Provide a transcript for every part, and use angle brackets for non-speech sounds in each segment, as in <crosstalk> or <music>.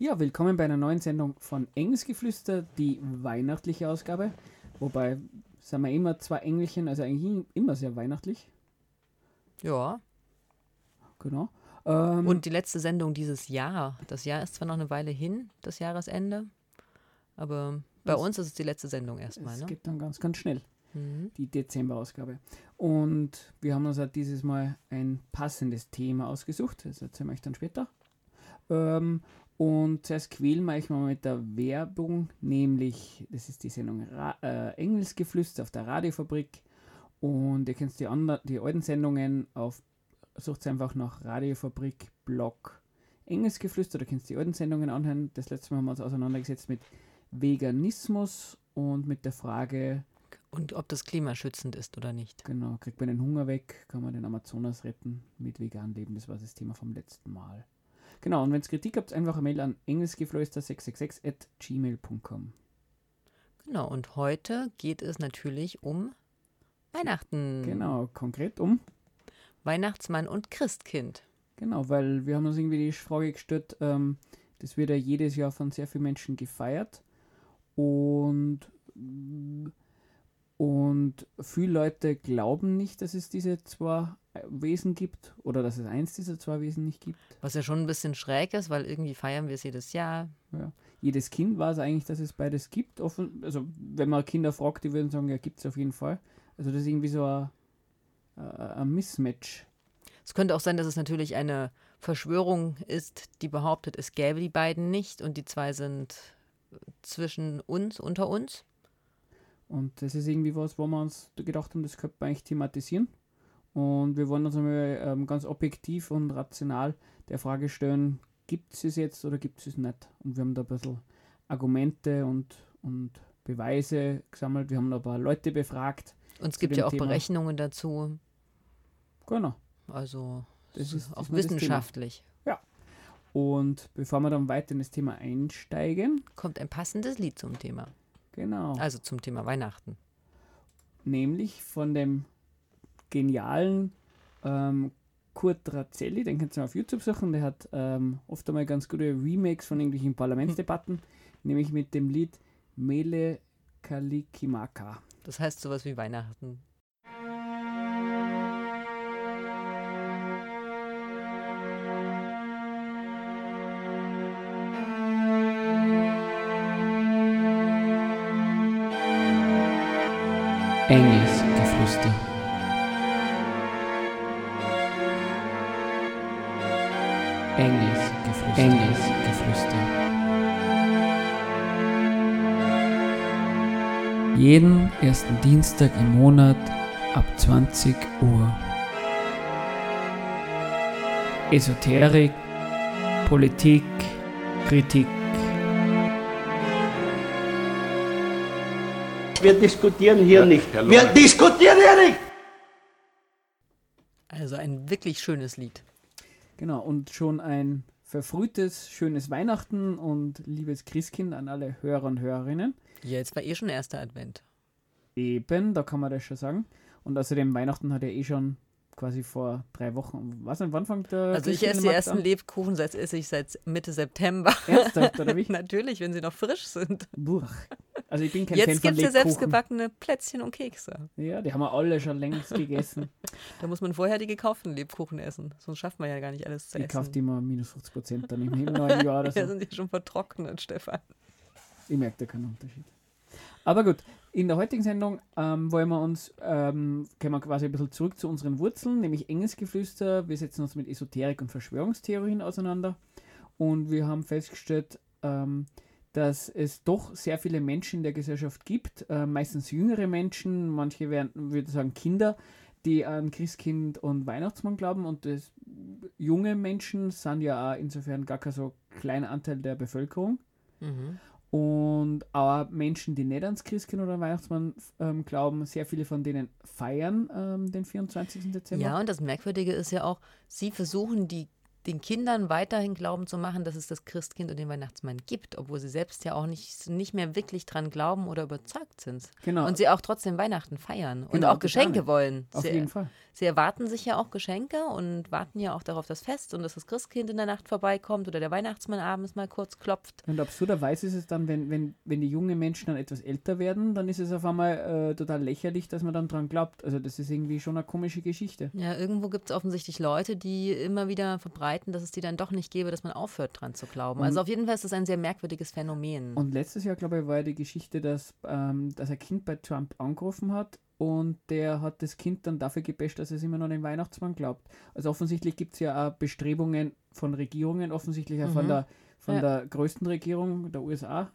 Ja, willkommen bei einer neuen Sendung von Engelsgeflüster, die weihnachtliche Ausgabe. Wobei, sind wir immer zwei Engelchen, also eigentlich immer sehr weihnachtlich. Ja. Genau. Ähm, Und die letzte Sendung dieses Jahr. Das Jahr ist zwar noch eine Weile hin, das Jahresende, aber bei uns ist es die letzte Sendung erstmal. Es ne? geht dann ganz, ganz schnell. Mhm. Die Dezember-Ausgabe. Und wir haben uns halt dieses Mal ein passendes Thema ausgesucht. Das erzählen wir euch dann später. Ähm, und zuerst quälen wir euch mal mit der Werbung, nämlich, das ist die Sendung Ra äh, Engelsgeflüster auf der Radiofabrik. Und ihr könnt die, anderen, die alten Sendungen auf, sucht einfach nach Radiofabrik Blog Engelsgeflüster, da könnt ihr die alten Sendungen anhören. Das letzte Mal haben wir uns auseinandergesetzt mit Veganismus und mit der Frage. Und ob das klimaschützend ist oder nicht. Genau, kriegt man den Hunger weg, kann man den Amazonas retten mit vegan leben. Das war das Thema vom letzten Mal. Genau, und wenn es Kritik habt, einfach eine Mail an engelsgeflüster666 at gmail.com. Genau, und heute geht es natürlich um Weihnachten. Genau, konkret um Weihnachtsmann und Christkind. Genau, weil wir haben uns irgendwie die Frage gestellt, ähm, das wird ja jedes Jahr von sehr vielen Menschen gefeiert und und viele Leute glauben nicht, dass es diese zwei Wesen gibt oder dass es eins dieser zwei Wesen nicht gibt. Was ja schon ein bisschen schräg ist, weil irgendwie feiern wir es jedes Jahr. Ja. Jedes Kind weiß eigentlich, dass es beides gibt. Offen, also wenn man Kinder fragt, die würden sagen, ja, gibt es auf jeden Fall. Also das ist irgendwie so ein, ein Mismatch. Es könnte auch sein, dass es natürlich eine Verschwörung ist, die behauptet, es gäbe die beiden nicht und die zwei sind zwischen uns, unter uns. Und das ist irgendwie was, wo wir uns gedacht haben, das könnte man eigentlich thematisieren. Und wir wollen uns einmal ähm, ganz objektiv und rational der Frage stellen, gibt es es jetzt oder gibt es es nicht? Und wir haben da ein bisschen Argumente und, und Beweise gesammelt. Wir haben da ein paar Leute befragt. Und es gibt ja auch Thema. Berechnungen dazu. Genau. Also das ist auch wissenschaftlich. Ja. Und bevor wir dann weiter in das Thema einsteigen, kommt ein passendes Lied zum Thema. Genau. Also zum Thema Weihnachten. Nämlich von dem genialen ähm, Kurt Razzelli, den könnt ihr auf YouTube suchen, der hat ähm, oft einmal ganz gute Remakes von irgendwelchen Parlamentsdebatten, hm. <laughs> nämlich mit dem Lied Mele Kalikimaka. Das heißt sowas wie Weihnachten. Engelsgeflüster. Engelsgeflüster. Engelsgeflüster. Jeden ersten Dienstag im Monat ab 20 Uhr. Esoterik, Politik, Kritik Wir diskutieren hier ja, nicht. Wir diskutieren hier nicht! Also ein wirklich schönes Lied. Genau, und schon ein verfrühtes, schönes Weihnachten und liebes Christkind an alle Hörer und Hörerinnen. Ja, jetzt war eh schon erster Advent. Eben, da kann man das schon sagen. Und außerdem Weihnachten hat ja eh schon quasi vor drei Wochen. Was wann fängt der Also ich esse die ersten an? Lebkuchen seit esse ich seit Mitte September. Ernsthaft, oder wie? <laughs> Natürlich, wenn sie noch frisch sind. Buch. Also ich bin kein Jetzt gibt es ja selbstgebackene Plätzchen und Kekse. Ja, die haben wir alle schon längst gegessen. <laughs> da muss man vorher die gekauften Lebkuchen essen. Sonst schafft man ja gar nicht alles zu ich essen. Ich kaufe die mal minus 50 Prozent dann im neuen Jahr oder so. Ja, sind die schon vertrocknet, Stefan. Ich merke da keinen Unterschied. Aber gut, in der heutigen Sendung ähm, wollen wir uns, ähm, kommen wir quasi ein bisschen zurück zu unseren Wurzeln, nämlich Engelsgeflüster. Wir setzen uns mit Esoterik und Verschwörungstheorien auseinander und wir haben festgestellt, ähm, dass es doch sehr viele Menschen in der Gesellschaft gibt, äh, meistens jüngere Menschen, manche werden, würde sagen Kinder, die an Christkind und Weihnachtsmann glauben und das, junge Menschen sind ja auch insofern gar kein so kleiner Anteil der Bevölkerung. Mhm. Und auch Menschen, die nicht ans Christkind oder Weihnachtsmann ähm, glauben, sehr viele von denen feiern ähm, den 24. Dezember. Ja, und das Merkwürdige ist ja auch, sie versuchen die den Kindern weiterhin glauben zu machen, dass es das Christkind und den Weihnachtsmann gibt, obwohl sie selbst ja auch nicht, nicht mehr wirklich dran glauben oder überzeugt sind. Genau. Und sie auch trotzdem Weihnachten feiern und Genau, auch Geschenke wollen. Auf sie, jeden Fall. Sie erwarten sich ja auch Geschenke und warten ja auch darauf das Fest und dass das Christkind in der Nacht vorbeikommt oder der Weihnachtsmann abends mal kurz klopft. Und absurderweise ist es dann, wenn, wenn, wenn die jungen Menschen dann etwas älter werden, dann ist es auf einmal äh, total lächerlich, dass man dann dran glaubt. Also das ist irgendwie schon eine komische Geschichte. Ja, irgendwo gibt es offensichtlich Leute, die immer wieder verbreiten, dass es die dann doch nicht gäbe, dass man aufhört dran zu glauben. Also auf jeden Fall ist das ein sehr merkwürdiges Phänomen. Und letztes Jahr, glaube ich, war ja die Geschichte, dass, ähm, dass ein Kind bei Trump angerufen hat und der hat das Kind dann dafür gebasht, dass es immer noch an den Weihnachtsmann glaubt. Also offensichtlich gibt es ja auch Bestrebungen von Regierungen, offensichtlich auch von, Mhm. der, von Ja. der größten Regierung der USA,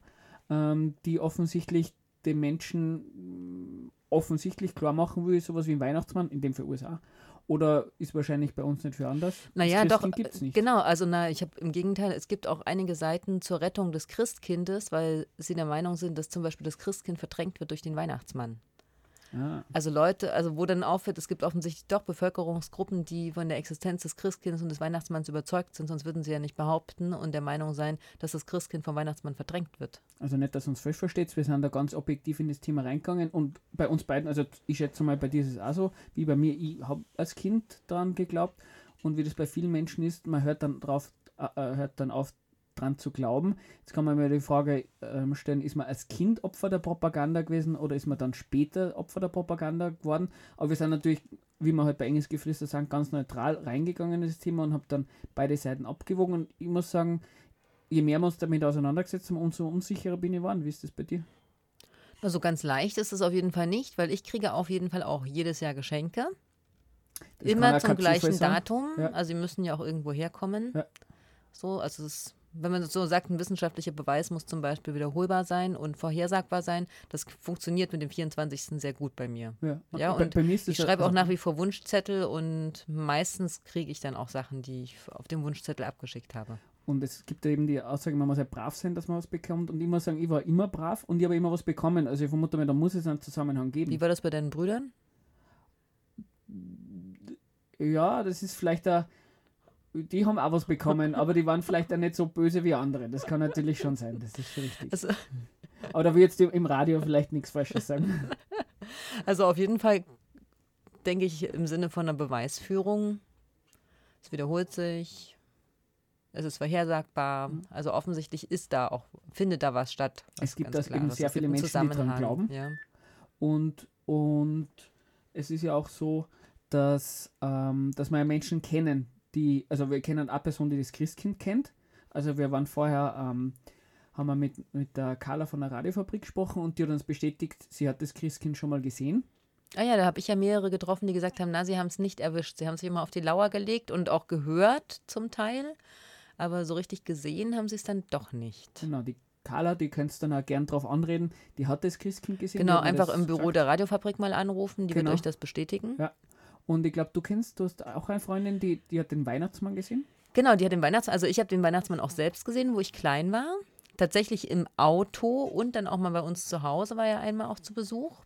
ähm, die offensichtlich den Menschen mh, offensichtlich klar machen will, sowas wie ein Weihnachtsmann, in dem für USA. Oder ist wahrscheinlich bei uns nicht für anders? Naja, doch, gibt es nicht. genau. Also, na, ich habe im Gegenteil, es gibt auch einige Seiten zur Rettung des Christkindes, weil sie der Meinung sind, dass zum Beispiel das Christkind verdrängt wird durch den Weihnachtsmann. Also Leute, also wo dann auffällt, es gibt offensichtlich doch Bevölkerungsgruppen, die von der Existenz des Christkindes und des Weihnachtsmanns überzeugt sind, sonst würden sie ja nicht behaupten und der Meinung sein, dass das Christkind vom Weihnachtsmann verdrängt wird. Also nicht, dass uns falsch versteht, wir sind da ganz objektiv in das Thema reingegangen und bei uns beiden, also ich schätze mal, bei dir ist es auch so, wie bei mir, ich habe als Kind daran geglaubt und wie das bei vielen Menschen ist, man hört dann drauf, äh, äh, hört dann auf dran zu glauben. Jetzt kann man mir die Frage ähm, stellen, ist man als Kind Opfer der Propaganda gewesen oder ist man dann später Opfer der Propaganda geworden? Aber wir sind natürlich, wie wir halt bei Enges Geflüster sagen, ganz neutral reingegangen in das Thema und habe dann beide Seiten abgewogen und ich muss sagen, je mehr wir uns damit auseinandergesetzt haben, umso unsicherer bin ich geworden. Wie ist das bei dir? Also ganz leicht ist es auf jeden Fall nicht, weil ich kriege auf jeden Fall auch jedes Jahr Geschenke. Das Immer zum gleichen. Datum. Ja. Also sie müssen ja auch irgendwo herkommen. Ja. So, also es ist, wenn man so sagt, ein wissenschaftlicher Beweis muss zum Beispiel wiederholbar sein und vorhersagbar sein. Das funktioniert mit dem 24. sehr gut bei mir. Ja, Ja, bei, und bei das Ich schreibe auch nach wie vor Wunschzettel und meistens kriege ich dann auch Sachen, die ich auf dem Wunschzettel abgeschickt habe. Und es gibt ja eben die Aussage, man muss ja brav sein, dass man was bekommt. Und muss sagen, ich war immer brav und ich habe immer was bekommen. Also ich vermute mal, da muss es einen Zusammenhang geben. Wie war das bei deinen Brüdern? Ja, das ist vielleicht da. Die haben auch was bekommen, aber die waren vielleicht auch nicht so böse wie andere. Das kann natürlich schon sein, das ist schon richtig. Also, Aber da will jetzt im Radio vielleicht nichts Falsches sagen. <laughs> also auf jeden Fall denke ich im Sinne von einer Beweisführung. Es wiederholt sich. Es ist vorhersagbar. Also offensichtlich ist da auch, findet da was statt. was Es gibt das eben sehr viele Menschen, die Zusammenhang, glauben. Ja. Und, und es ist ja auch so, dass, ähm, dass wir ja Menschen kennen, die, also wir kennen eine Person, die das Christkind kennt. Also wir waren vorher, ähm, haben wir mit, mit der Carla von der Radiofabrik gesprochen und die hat uns bestätigt, sie hat das Christkind schon mal gesehen. Ah ja, da habe ich ja mehrere getroffen, die gesagt haben, na, sie haben es nicht erwischt. Sie haben sich immer auf die Lauer gelegt und auch gehört zum Teil. Aber so richtig gesehen haben sie es dann doch nicht. Genau, die Carla, die könntest dann auch gern drauf anreden, die hat das Christkind gesehen. Genau, einfach im Büro gesagt. der Radiofabrik mal anrufen, die Genau. wird euch das bestätigen. Ja. Und ich glaube, du kennst, du hast auch eine Freundin, die, die hat den Weihnachtsmann gesehen. Genau, die hat den Weihnachtsmann, also ich habe den Weihnachtsmann auch selbst gesehen, wo ich klein war. Tatsächlich im Auto und dann auch mal bei uns zu Hause war er einmal auch zu Besuch.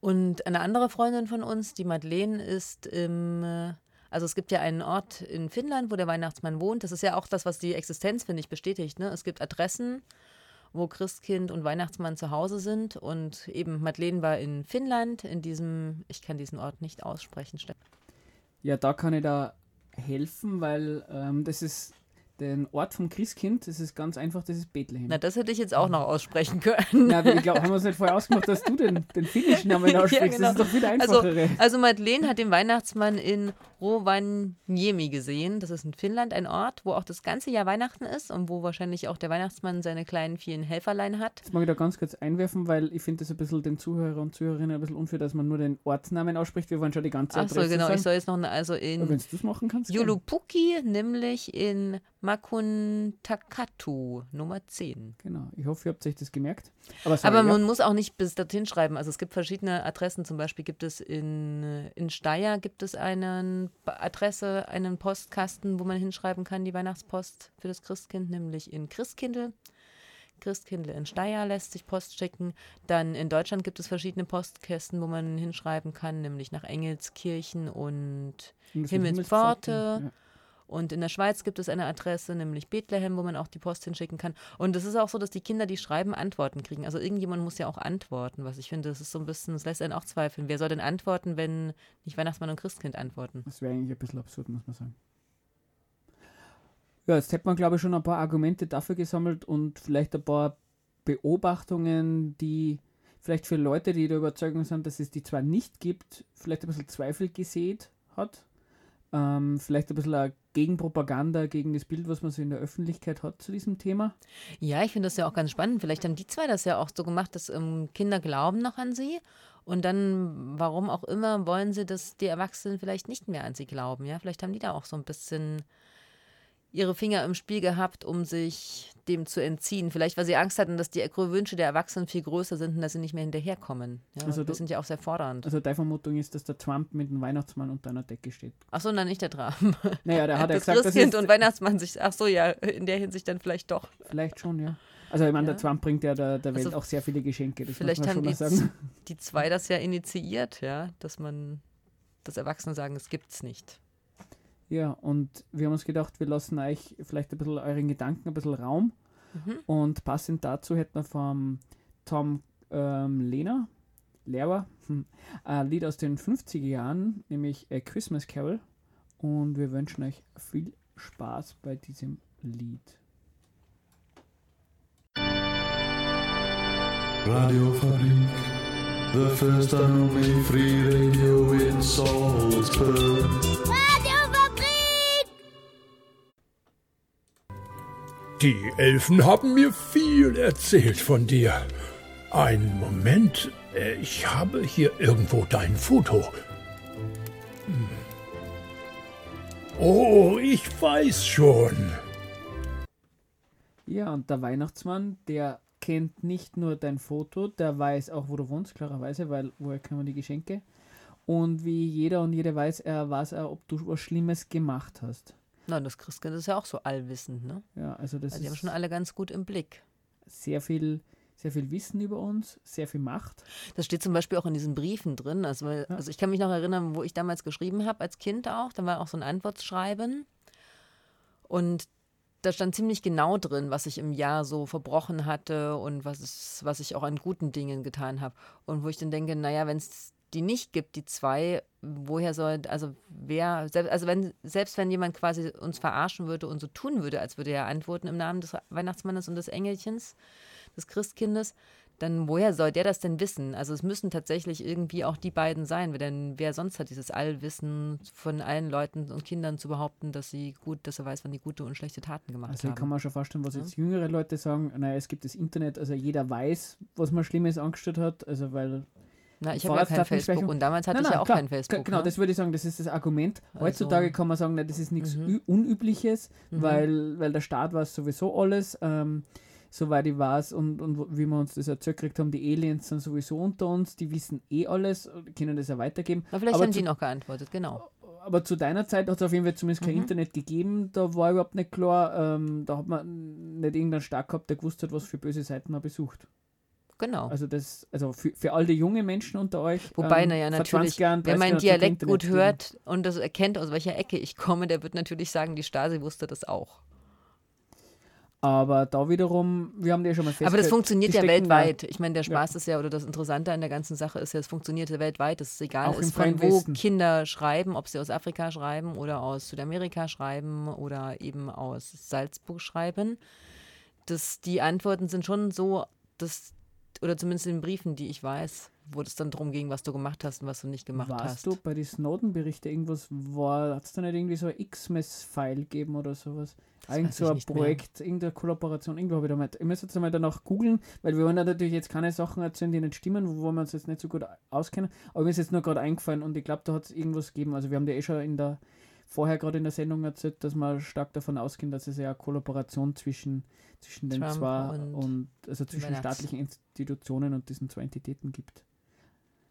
Und eine andere Freundin von uns, die Madeleine, ist im, äh, also es gibt ja einen Ort in Finnland, wo der Weihnachtsmann wohnt. Das ist ja auch das, was die Existenz, finde ich, bestätigt. Ne? Es gibt Adressen, wo Christkind und Weihnachtsmann zu Hause sind. Und eben Madeleine war in Finnland, in diesem, ich kann diesen Ort nicht aussprechen, Steffen. Ja, da kann ich da helfen, weil ähm, das ist den Ort vom Christkind, das ist ganz einfach, das ist Bethlehem. Na, das hätte ich jetzt auch noch aussprechen können. Na, ich glaube, haben wir uns nicht vorher ausgemacht, dass du den, den finnischen Namen <laughs> Ja, aussprichst. genau. Das ist doch viel Also, einfachere. also Madeleine hat den Weihnachtsmann in Rovaniemi gesehen. Das ist in Finnland ein Ort, wo auch das ganze Jahr Weihnachten ist und wo wahrscheinlich auch der Weihnachtsmann seine kleinen vielen Helferlein hat. Jetzt mag ich da ganz kurz einwerfen, weil ich finde das ein bisschen den Zuhörer und Zuhörerinnen ein bisschen unfair, dass man nur den Ortsnamen ausspricht. Wir wollen schon die ganze Achso, Adresse genau. Ich sagen. soll jetzt noch eine, also Wenn in du das machen kannst. Julupuki, nämlich in Makuntakatu, Nummer 10. Genau, ich hoffe, ihr habt euch das gemerkt. Aber, sorry, Aber ja. man muss auch nicht bis dorthin schreiben. Also es gibt verschiedene Adressen. Zum Beispiel gibt es in, in Steyr gibt es eine Adresse, einen Postkasten, wo man hinschreiben kann, die Weihnachtspost für das Christkind, nämlich in Christkindl. Christkindl in Steyr lässt sich Post schicken. Dann in Deutschland gibt es verschiedene Postkästen, wo man hinschreiben kann, nämlich nach Engelskirchen und Himmelspforte. Ja. Und in der Schweiz gibt es eine Adresse, nämlich Bethlehem, wo man auch die Post hinschicken kann. Und es ist auch so, dass die Kinder, die schreiben, Antworten kriegen. Also irgendjemand muss ja auch antworten, was ich finde, das ist so ein bisschen, das lässt einen auch zweifeln. Wer soll denn antworten, wenn nicht Weihnachtsmann und Christkind antworten? Das wäre eigentlich ein bisschen absurd, muss man sagen. Ja, jetzt hätte man, glaube ich, schon ein paar Argumente dafür gesammelt und vielleicht ein paar Beobachtungen, die vielleicht für Leute, die der Überzeugung sind, dass es die zwar nicht gibt, vielleicht ein bisschen Zweifel gesät hat. Ähm, vielleicht ein bisschen eine Gegenpropaganda gegen das Bild, was man so in der Öffentlichkeit hat zu diesem Thema. Ja, ich finde das ja auch ganz spannend. Vielleicht haben die zwei das ja auch so gemacht, dass ähm, Kinder glauben noch an sie und dann, warum auch immer, wollen sie, dass die Erwachsenen vielleicht nicht mehr an sie glauben. Ja, vielleicht haben die da auch so ein bisschen ihre Finger im Spiel gehabt, um sich dem zu entziehen. Vielleicht, weil sie Angst hatten, dass die Wünsche der Erwachsenen viel größer sind und dass sie nicht mehr hinterherkommen. Ja, also das sind ja auch sehr fordernd. Also deine Vermutung ist, dass der Trump mit dem Weihnachtsmann unter einer Decke steht. Ach so, nein, nicht der Trump. Naja, der hat <laughs> das ja gesagt, Christkind und Weihnachtsmann sich. Ach so, ja, in der Hinsicht dann vielleicht doch. Vielleicht schon, ja. Also ich meine, ja. der Trump bringt ja der, der Welt also, auch sehr viele Geschenke. Das vielleicht haben die, die zwei das ja initiiert, ja, dass man, dass Erwachsene sagen, es gibt's nicht. Ja, und wir haben uns gedacht, wir lassen euch vielleicht ein bisschen euren Gedanken ein bisschen Raum. Mhm. Und passend dazu hätten wir vom Tom ähm, Lehner, Lehrer, hm, ein Lied aus den 50er Jahren, nämlich A Christmas Carol. Und wir wünschen euch viel Spaß bei diesem Lied. Radio Fabrik, the first and only free radio in Salzburg. Die Elfen haben mir viel erzählt von dir. Einen Moment, äh, ich habe hier irgendwo dein Foto. Hm. Oh, ich weiß schon. Ja, und der Weihnachtsmann, der kennt nicht nur dein Foto, der weiß auch, wo du wohnst, klarerweise, weil woher kann man die Geschenke? Und wie jeder und jede weiß, er weiß auch, ob du was Schlimmes gemacht hast. Nein, das Christkind ist ja auch so allwissend, ne? Ja, also das also die haben schon alle ganz gut im Blick. Sehr viel, sehr viel Wissen über uns, sehr viel Macht. Das steht zum Beispiel auch in diesen Briefen drin. Also, ja. also ich kann mich noch erinnern, wo ich damals geschrieben habe, als Kind auch. Da war auch so ein Antwortschreiben. Und da stand ziemlich genau drin, was ich im Jahr so verbrochen hatte und was, es, was ich auch an guten Dingen getan habe. Und wo ich dann denke, naja, wenn es die nicht gibt, die zwei, woher soll, also wer, also wenn, selbst wenn jemand quasi uns verarschen würde und so tun würde, als würde er antworten im Namen des Weihnachtsmannes und des Engelchens, des Christkindes, dann woher soll der das denn wissen? Also es müssen tatsächlich irgendwie auch die beiden sein, denn wer sonst hat dieses Allwissen von allen Leuten und Kindern zu behaupten, dass sie gut, dass er weiß, wann die gute und schlechte Taten gemacht also haben. Also kann man schon vorstellen, was jetzt jüngere Leute sagen, naja, es gibt das Internet, also jeder weiß, was man Schlimmes angestellt hat, also weil na, ich habe ja kein Facebook und damals hatte nein, nein, ich ja auch klar, kein Facebook. Genau, ne? das würde ich sagen, das ist das Argument. Also Heutzutage kann man sagen, nein, das ist nichts mhm. Unübliches, mhm. weil, weil der Staat weiß sowieso alles. Ähm, soweit ich weiß und, und wie wir uns das erzählt gekriegt haben, die Aliens sind sowieso unter uns, die wissen eh alles, können das ja weitergeben. Aber vielleicht aber haben zu, die noch geantwortet, genau. Aber zu deiner Zeit hat es auf jeden Fall zumindest kein mhm. Internet gegeben, da war überhaupt nicht klar, ähm, da hat man nicht irgendeinen Stark gehabt, der gewusst hat, was für böse Seiten man besucht. Genau. Also das, also für, für all die jungen Menschen unter euch. Wobei, ähm, naja, natürlich, Jahren, wer meinen Dialekt gut hört und das erkennt, aus welcher Ecke ich komme, der wird natürlich sagen, die Stasi wusste das auch. Aber da wiederum, wir haben ja schon mal festgestellt. Aber das funktioniert ja weltweit. Ich meine, der Spaß ja. ist ja, oder das Interessante an der ganzen Sache ist ja, es funktioniert ja weltweit. Es ist egal, ist von wo Westen. Kinder schreiben, ob sie aus Afrika schreiben oder aus Südamerika schreiben oder eben aus Salzburg schreiben. Das, die Antworten sind schon so, dass oder zumindest in den Briefen, die ich weiß, wo es dann darum ging, was du gemacht hast und was du nicht gemacht Warst hast. du bei den Snowden-Berichten irgendwas war, hat es da nicht irgendwie so ein X-Mess-File gegeben oder sowas? Das Irgend so ein Projekt, mehr. irgendeine Kollaboration, irgendwo habe ich da mal. Ich muss jetzt einmal danach googeln, weil wir wollen ja natürlich jetzt keine Sachen erzählen, die nicht stimmen, wo wir uns jetzt nicht so gut auskennen. Aber mir ist jetzt nur gerade eingefallen und ich glaube, da hat es irgendwas gegeben. Also wir haben ja eh schon in der vorher gerade in der Sendung erzählt, dass wir stark davon ausgehen, dass es ja eine Kollaboration zwischen zwischen den Trump zwei und, und also zwischen staatlichen Institutionen und diesen zwei Entitäten gibt.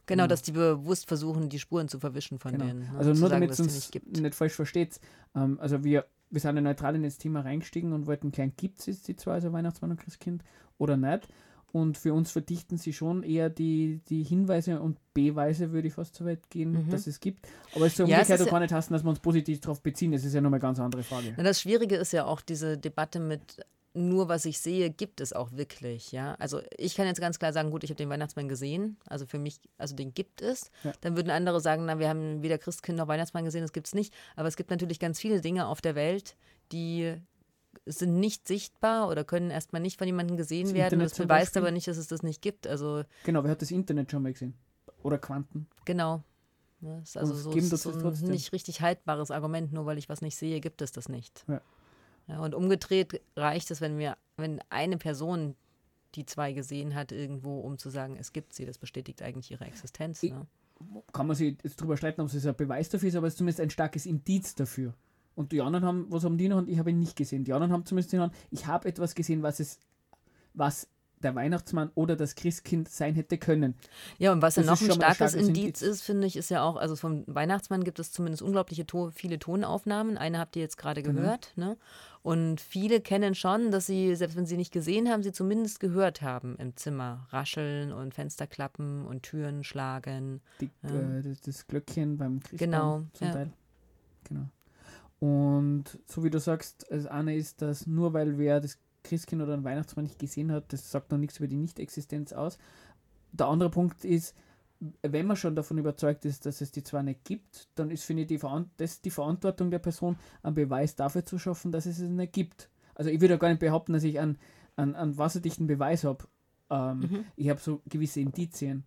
Genau, genau, dass die bewusst versuchen, die Spuren zu verwischen von genau. denen. Ne? Also nur damit es uns nicht, nicht, falsch versteht. Ähm, also wir, wir sind ja neutral in das Thema reingestiegen und wollten klären, gibt es die zwei, also Weihnachtsmann und Christkind oder nicht. Und für uns verdichten sie schon eher die, die Hinweise und Beweise, würde ich fast so weit gehen, Mhm. dass es gibt. Aber es soll Ja, umgekehrt auch gar nicht heißen, dass wir uns positiv darauf beziehen. Das ist ja nochmal eine ganz andere Frage. Na, das Schwierige ist ja auch diese Debatte mit nur was ich sehe, gibt es auch wirklich, ja. Also ich kann jetzt ganz klar sagen, gut, ich habe den Weihnachtsmann gesehen, also für mich, also den gibt es. Ja. Dann würden andere sagen, na, wir haben weder Christkind noch Weihnachtsmann gesehen, das gibt es nicht. Aber es gibt natürlich ganz viele Dinge auf der Welt, die sind nicht sichtbar oder können erstmal nicht von jemandem gesehen Das werden. Internet Das beweist aber nicht, dass es das nicht gibt. Also Genau, wer hat das Internet schon mal gesehen? Oder Quanten? genau. Ja, ist also so, ist so ein nicht richtig haltbares Argument, nur weil ich was nicht sehe, gibt es das nicht. Ja. Ja, und umgedreht reicht es, wenn wir, wenn eine Person die zwei gesehen hat irgendwo, um zu sagen, es gibt sie. Das bestätigt eigentlich ihre Existenz. Ich- Ne? Kann man sich jetzt drüber streiten, ob es ein Beweis dafür ist, aber es ist zumindest ein starkes Indiz dafür. Und die anderen haben, was haben die noch? Und ich habe ihn nicht gesehen. Die anderen haben zumindest den ich habe etwas gesehen, was es, was der Weihnachtsmann oder das Christkind sein hätte können. Ja, und was ja noch ein starkes starkes Indiz ist, finde ich, ist ja auch, also vom Weihnachtsmann gibt es zumindest unglaubliche to viele Tonaufnahmen. Eine habt ihr jetzt gerade Genau. gehört. Ne? Und viele kennen schon, dass sie, selbst wenn sie nicht gesehen haben, sie zumindest gehört haben im Zimmer. Rascheln und Fensterklappen und Türen schlagen. Die, Ja. äh, das, das Glöckchen beim Christbaum Genau, zum ja. Teil. Genau. Und so wie du sagst, das eine ist, dass nur weil wer das Christkind oder den Weihnachtsmann nicht gesehen hat, das sagt noch nichts über die Nicht-Existenz aus. Der andere Punkt ist, wenn man schon davon überzeugt ist, dass es die zwar nicht gibt, dann ist, finde ich, die, Veran das die Verantwortung der Person, einen Beweis dafür zu schaffen, dass es es nicht gibt. Also ich würde auch gar nicht behaupten, dass ich einen, einen, einen wasserdichten Beweis habe. Ähm, Mhm. Ich habe so gewisse Indizien.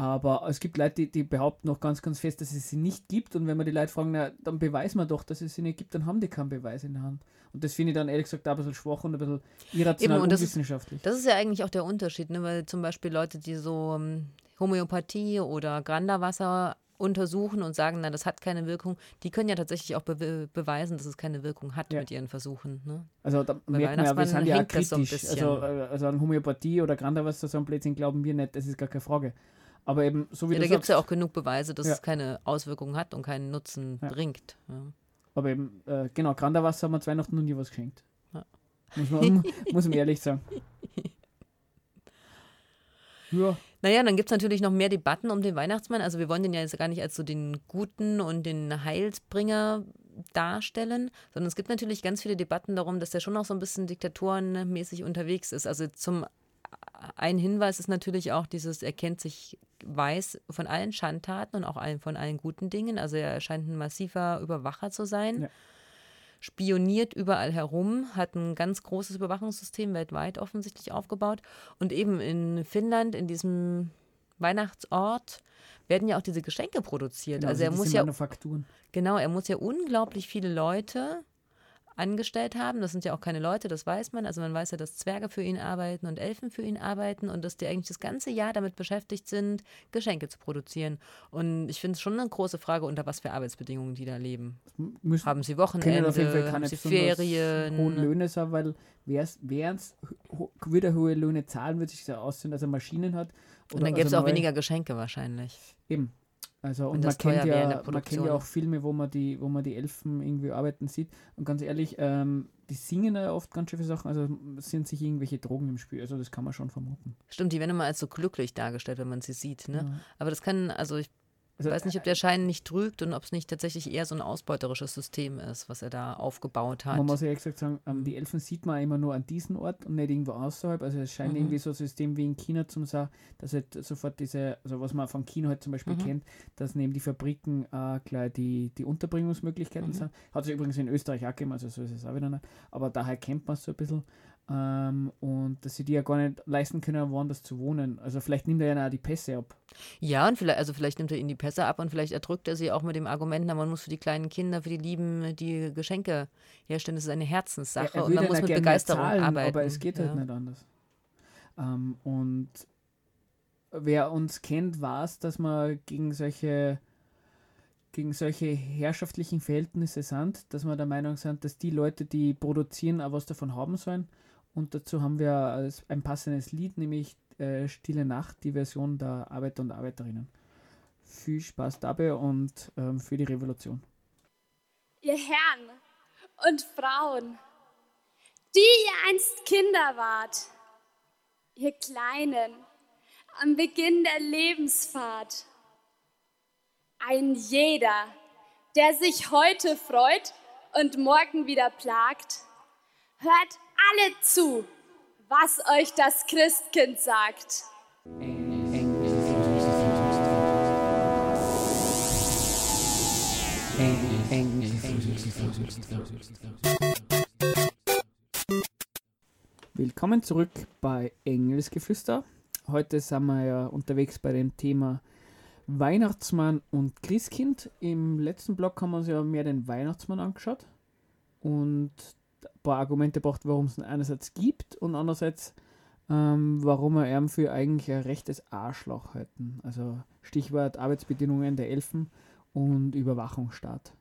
Aber es gibt Leute, die, die behaupten noch ganz, ganz fest, dass es sie nicht gibt. Und wenn man die Leute fragen, na, dann beweisen wir doch, dass es sie nicht gibt, dann haben die keinen Beweis in der Hand. Und das finde ich dann ehrlich gesagt auch ein bisschen schwach und ein bisschen irrational Eben, und das ist-. Das ist ja eigentlich auch der Unterschied, ne? weil zum Beispiel Leute, die so ähm, Homöopathie oder Granderwasser untersuchen und sagen, na, das hat keine Wirkung, die können ja tatsächlich auch be beweisen, dass es keine Wirkung hat Ja. mit ihren Versuchen. Ne? Also da Bei merkt man ja, wir sind ja so kritisch. bisschen. also, äh, also an Homöopathie oder Granderwasser, so ein Blödsinn glauben wir nicht, das ist gar keine Frage. Aber eben, so wie Ja, du da gibt es ja auch genug Beweise, dass Ja. es keine Auswirkungen hat und keinen Nutzen Ja. bringt. Aber eben, äh, genau, Granderwasser haben wir zu Weihnachten noch nie was geschenkt. Muss, man, <laughs> muss man ehrlich sagen. Ja, Naja, dann gibt es natürlich noch mehr Debatten um den Weihnachtsmann. Also wir wollen den ja jetzt gar nicht als so den Guten und den Heilsbringer darstellen, sondern es gibt natürlich ganz viele Debatten darum, dass der schon auch so ein bisschen diktatorenmäßig unterwegs ist. Also zum ein Hinweis ist natürlich auch dieses, er kennt sich weiß von allen Schandtaten und auch allen, von allen guten Dingen. Also er scheint ein massiver Überwacher zu sein. Ja. Spioniert überall herum, hat ein ganz großes Überwachungssystem weltweit offensichtlich aufgebaut. Und eben in Finnland, in diesem Weihnachtsort, werden ja auch diese Geschenke produziert. genau, also er muss ja Manufakturen. Genau, er muss ja unglaublich viele Leute angestellt haben. Das sind ja auch keine Leute, das weiß man. Also man weiß ja, dass Zwerge für ihn arbeiten und Elfen für ihn arbeiten und dass die eigentlich das ganze Jahr damit beschäftigt sind, Geschenke zu produzieren. Und ich finde es schon eine große Frage, unter was für Arbeitsbedingungen die da leben. Müssen, Haben sie Wochenende, auf jeden Fall haben keine sie besonders Ferien? hohen Löhne sein, weil wer es wieder hohe Löhne zahlen, wird sich so aussehen, dass er Maschinen hat. Und dann gäbe es also auch weniger Geschenke wahrscheinlich. Eben. Also und Wenn man kennt, ja, man kennt ja auch Filme, wo man die, wo man die Elfen irgendwie arbeiten sieht. Und ganz ehrlich, ähm, die singen ja oft ganz schön viele Sachen, also sind sich irgendwelche Drogen im Spiel. Also das kann man schon vermuten. Stimmt, die werden immer als so glücklich dargestellt, wenn man sie sieht. Ne? Ja. Aber das kann, also ich Also, weiß nicht, ob der Schein nicht trügt und ob es nicht tatsächlich eher so ein ausbeuterisches System ist, was er da aufgebaut hat. Man muss ja gesagt sagen, ähm, die Elfen sieht man immer nur an diesem Ort und nicht irgendwo außerhalb. Also es scheint Mhm. irgendwie so ein System wie in China zum sein, dass halt sofort diese, also was man von China halt zum Beispiel Mhm. kennt, dass neben die Fabriken äh, gleich die, die Unterbringungsmöglichkeiten Mhm. sind. Hat es übrigens in Österreich auch gegeben, also so ist es auch wieder nicht. Aber daher kennt man es so ein bisschen. Ähm, und dass sie die ja gar nicht leisten können, woanders zu wohnen. Also vielleicht nimmt er ja auch die Pässe ab. Ja, und vielleicht, also vielleicht nimmt er ihnen die Pässe ab und vielleicht erdrückt er sie auch mit dem Argument, na, man muss für die kleinen Kinder, für die Lieben die Geschenke herstellen. Das ist eine Herzenssache Er- er und man muss ja mit Begeisterung zahlen, arbeiten. Aber es geht halt ja. nicht anders. Ähm, und wer uns kennt, weiß, dass wir gegen solche gegen solche herrschaftlichen Verhältnisse sind, dass wir der Meinung sind, dass die Leute, die produzieren, auch was davon haben sollen. Und dazu haben wir ein passendes Lied, nämlich äh, Stille Nacht, die Version der Arbeiter und Arbeiterinnen. Viel Spaß dabei und ähm, für die Revolution. ihr Herren und Frauen, die ihr einst Kinder wart. ihr Kleinen, am Beginn der Lebensfahrt. Ein jeder, der sich heute freut und morgen wieder plagt, hört alle zu, was euch das Christkind sagt. Willkommen zurück bei Engelsgeflüster. Heute sind wir ja unterwegs bei dem Thema Weihnachtsmann und Christkind. Im letzten Blog haben wir uns ja mehr den Weihnachtsmann angeschaut und ein paar Argumente gebracht, warum es ihn einerseits gibt und andererseits, ähm, warum wir ihn für eigentlich ein rechtes Arschloch halten. Also Stichwort Arbeitsbedingungen der Elfen und Überwachungsstaat.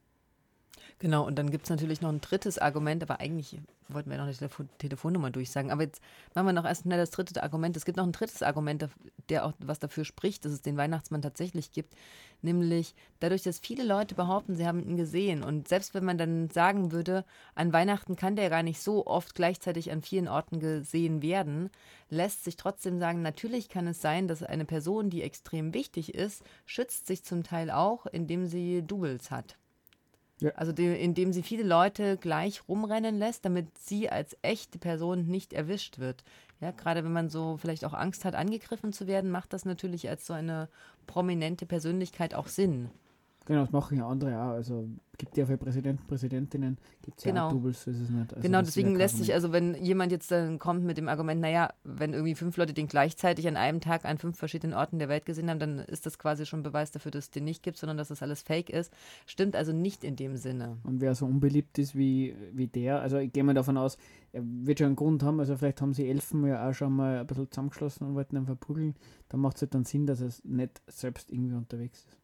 Genau, und dann gibt es natürlich noch ein drittes Argument, aber eigentlich wollten wir noch eine Telefon Telefonnummer durchsagen. Aber jetzt machen wir noch erst schnell das dritte Argument. Es gibt noch ein drittes Argument, der auch was dafür spricht, dass es den Weihnachtsmann tatsächlich gibt. Nämlich dadurch, dass viele Leute behaupten, sie haben ihn gesehen. Und selbst wenn man dann sagen würde, an Weihnachten kann der gar nicht so oft gleichzeitig an vielen Orten gesehen werden, lässt sich trotzdem sagen, natürlich kann es sein, dass eine Person, die extrem wichtig ist, schützt sich zum Teil auch, indem sie Doubles hat. Ja. Also de, indem sie viele Leute gleich rumrennen lässt, damit sie als echte Person nicht erwischt wird. Ja, gerade wenn man so vielleicht auch Angst hat, angegriffen zu werden, macht das natürlich als so eine prominente Persönlichkeit auch Sinn. Genau, das machen ja andere auch. Also gibt ja für Präsidenten, Präsidentinnen, gibt es genau. ja auch Doubles, so ist es nicht. Also genau, deswegen lässt sich, also wenn jemand jetzt dann kommt mit dem Argument, naja, wenn irgendwie fünf Leute den gleichzeitig an einem Tag an fünf verschiedenen Orten der Welt gesehen haben, dann ist das quasi schon Beweis dafür, dass es den nicht gibt, sondern dass das alles fake ist. Stimmt also nicht in dem Sinne. Und wer so unbeliebt ist wie, wie der, also ich gehe mal davon aus, er wird schon einen Grund haben, also vielleicht haben sie Elfen ja auch schon mal ein bisschen zusammengeschlossen und wollten ihn verprügeln, dann macht es halt dann Sinn, dass er nicht selbst irgendwie unterwegs ist.